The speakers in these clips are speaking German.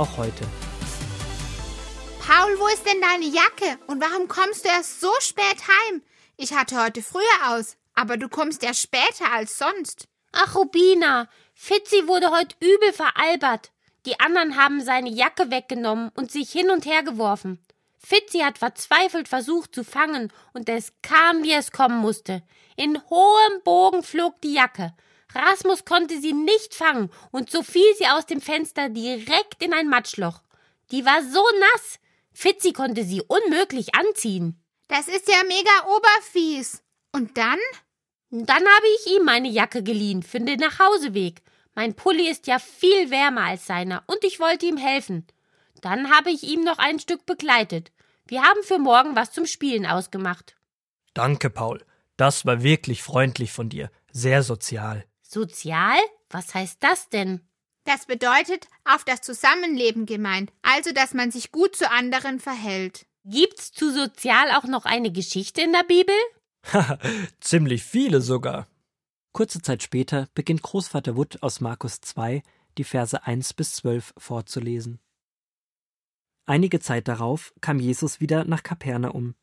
auch heute. Paul, wo ist denn deine Jacke? Und warum kommst du erst so spät heim? Ich hatte heute früher aus, aber du kommst ja später als sonst. Ach, Rubina, Fitzi wurde heute übel veralbert. Die anderen haben seine Jacke weggenommen und sich hin und her geworfen. Fitzi hat verzweifelt versucht zu fangen, und es kam, wie es kommen musste. In hohem Bogen flog die Jacke. Rasmus konnte sie nicht fangen, und so fiel sie aus dem Fenster direkt in ein Matschloch. Die war so nass. Fitzi konnte sie unmöglich anziehen. Das ist ja mega oberfies. Und dann? Dann habe ich ihm meine Jacke geliehen für den Nachhauseweg. Mein Pulli ist ja viel wärmer als seiner und ich wollte ihm helfen. Dann habe ich ihm noch ein Stück begleitet. Wir haben für morgen was zum Spielen ausgemacht. Danke, Paul. Das war wirklich freundlich von dir. Sehr sozial. Sozial? Was heißt das denn? Das bedeutet auf das Zusammenleben gemeint, also dass man sich gut zu anderen verhält. Gibt's zu sozial auch noch eine Geschichte in der Bibel? Haha, ziemlich viele sogar. Kurze Zeit später beginnt Großvater Wood aus Markus 2 die Verse 1 bis 12 vorzulesen. Einige Zeit darauf kam Jesus wieder nach Kapernaum.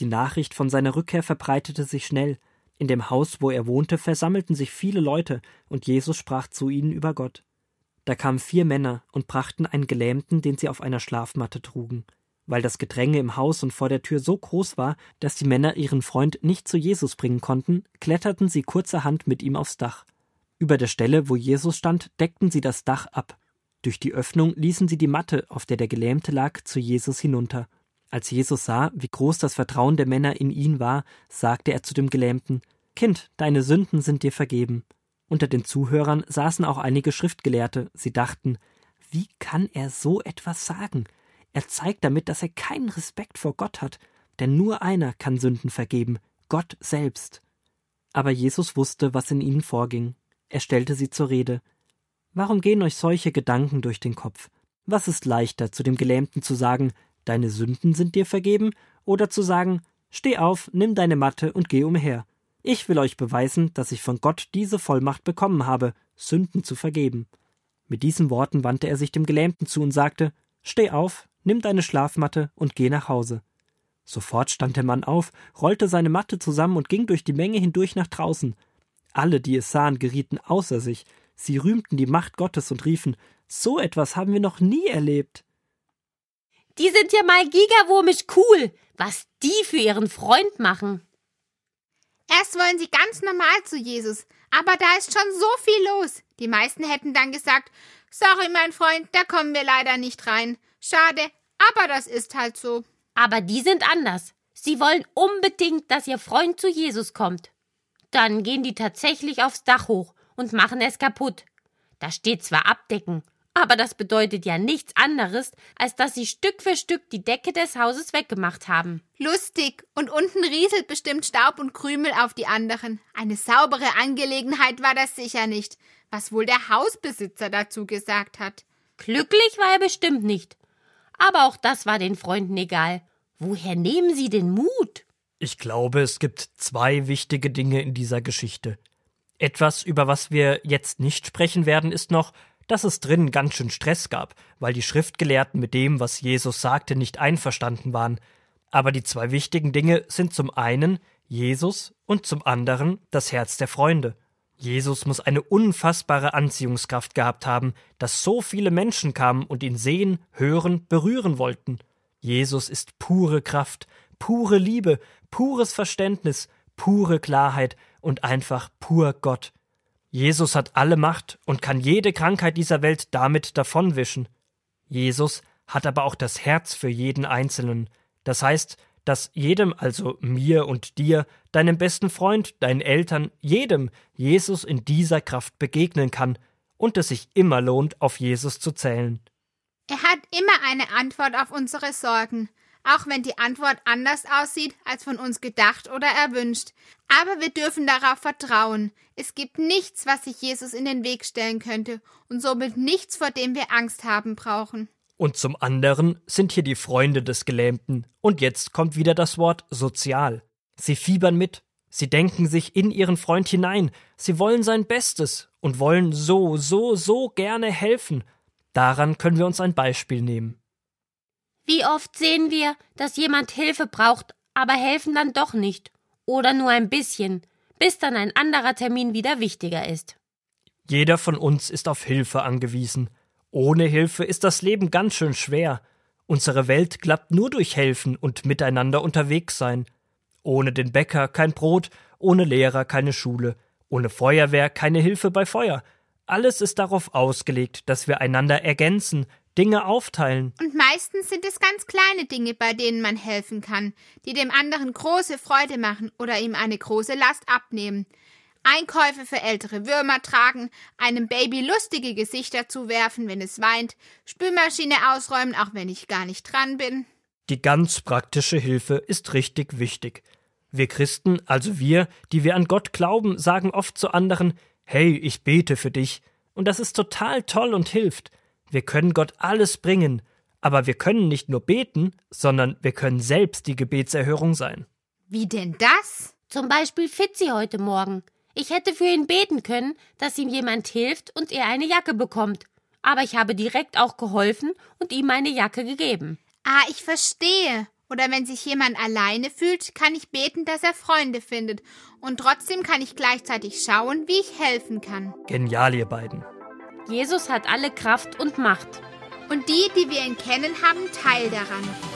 Die Nachricht von seiner Rückkehr verbreitete sich schnell. In dem Haus, wo er wohnte, versammelten sich viele Leute, und Jesus sprach zu ihnen über Gott. Da kamen vier Männer und brachten einen Gelähmten, den sie auf einer Schlafmatte trugen. Weil das Gedränge im Haus und vor der Tür so groß war, dass die Männer ihren Freund nicht zu Jesus bringen konnten, kletterten sie kurzerhand mit ihm aufs Dach. Über der Stelle, wo Jesus stand, deckten sie das Dach ab. Durch die Öffnung ließen sie die Matte, auf der der Gelähmte lag, zu Jesus hinunter. Als Jesus sah, wie groß das Vertrauen der Männer in ihn war, sagte er zu dem Gelähmten Kind, deine Sünden sind dir vergeben. Unter den Zuhörern saßen auch einige Schriftgelehrte, sie dachten Wie kann er so etwas sagen? Er zeigt damit, dass er keinen Respekt vor Gott hat, denn nur einer kann Sünden vergeben, Gott selbst. Aber Jesus wusste, was in ihnen vorging. Er stellte sie zur Rede. Warum gehen euch solche Gedanken durch den Kopf? Was ist leichter, zu dem Gelähmten zu sagen, deine Sünden sind dir vergeben, oder zu sagen, steh auf, nimm deine Matte und geh umher. Ich will euch beweisen, dass ich von Gott diese Vollmacht bekommen habe, Sünden zu vergeben. Mit diesen Worten wandte er sich dem Gelähmten zu und sagte, Steh auf, nimm deine Schlafmatte und geh nach Hause. Sofort stand der Mann auf, rollte seine Matte zusammen und ging durch die Menge hindurch nach draußen. Alle, die es sahen, gerieten außer sich. Sie rühmten die Macht Gottes und riefen, so etwas haben wir noch nie erlebt. Die sind ja mal gigawurmisch cool, was die für ihren Freund machen. Erst wollen sie ganz normal zu Jesus, aber da ist schon so viel los. Die meisten hätten dann gesagt, sorry, mein Freund, da kommen wir leider nicht rein. Schade, aber das ist halt so. Aber die sind anders. Sie wollen unbedingt, dass ihr Freund zu Jesus kommt. Dann gehen die tatsächlich aufs Dach hoch und machen es kaputt. Da steht zwar Abdecken, aber das bedeutet ja nichts anderes, als dass sie Stück für Stück die Decke des Hauses weggemacht haben. Lustig. Und unten rieselt bestimmt Staub und Krümel auf die anderen. Eine saubere Angelegenheit war das sicher nicht. Was wohl der Hausbesitzer dazu gesagt hat. Glücklich war er bestimmt nicht. Aber auch das war den Freunden egal. Woher nehmen sie den Mut? Ich glaube, es gibt zwei wichtige Dinge in dieser Geschichte. Etwas, über was wir jetzt nicht sprechen werden, ist noch, dass es drinnen ganz schön Stress gab, weil die Schriftgelehrten mit dem, was Jesus sagte, nicht einverstanden waren. Aber die zwei wichtigen Dinge sind zum einen Jesus und zum anderen das Herz der Freunde. Jesus muss eine unfassbare Anziehungskraft gehabt haben, dass so viele Menschen kamen und ihn sehen, hören, berühren wollten. Jesus ist pure Kraft, pure Liebe, pures Verständnis, pure Klarheit und einfach pur Gott. Jesus hat alle Macht und kann jede Krankheit dieser Welt damit davonwischen. Jesus hat aber auch das Herz für jeden Einzelnen. Das heißt, dass jedem, also mir und dir, deinem besten Freund, deinen Eltern, jedem Jesus in dieser Kraft begegnen kann und es sich immer lohnt, auf Jesus zu zählen. Er hat immer eine Antwort auf unsere Sorgen, auch wenn die Antwort anders aussieht als von uns gedacht oder erwünscht. Aber wir dürfen darauf vertrauen. Es gibt nichts, was sich Jesus in den Weg stellen könnte und somit nichts, vor dem wir Angst haben brauchen. Und zum anderen sind hier die Freunde des Gelähmten. Und jetzt kommt wieder das Wort sozial. Sie fiebern mit, sie denken sich in ihren Freund hinein, sie wollen sein Bestes und wollen so, so, so gerne helfen. Daran können wir uns ein Beispiel nehmen. Wie oft sehen wir, dass jemand Hilfe braucht, aber helfen dann doch nicht. Oder nur ein bisschen, bis dann ein anderer Termin wieder wichtiger ist. Jeder von uns ist auf Hilfe angewiesen. Ohne Hilfe ist das Leben ganz schön schwer. Unsere Welt klappt nur durch Helfen und miteinander unterwegs sein. Ohne den Bäcker kein Brot, ohne Lehrer keine Schule, ohne Feuerwehr keine Hilfe bei Feuer. Alles ist darauf ausgelegt, dass wir einander ergänzen, Dinge aufteilen. Und meistens sind es ganz kleine Dinge, bei denen man helfen kann, die dem anderen große Freude machen oder ihm eine große Last abnehmen. Einkäufe für ältere Würmer tragen, einem Baby lustige Gesichter zuwerfen, wenn es weint, Spülmaschine ausräumen, auch wenn ich gar nicht dran bin. Die ganz praktische Hilfe ist richtig wichtig. Wir Christen, also wir, die wir an Gott glauben, sagen oft zu anderen, hey, ich bete für dich. Und das ist total toll und hilft. Wir können Gott alles bringen, aber wir können nicht nur beten, sondern wir können selbst die Gebetserhörung sein. Wie denn das? Zum Beispiel Fitzi heute Morgen. Ich hätte für ihn beten können, dass ihm jemand hilft und er eine Jacke bekommt. Aber ich habe direkt auch geholfen und ihm meine Jacke gegeben. Ah, ich verstehe. Oder wenn sich jemand alleine fühlt, kann ich beten, dass er Freunde findet. Und trotzdem kann ich gleichzeitig schauen, wie ich helfen kann. Genial, ihr beiden. Jesus hat alle Kraft und Macht. Und die, die wir ihn kennen, haben Teil daran.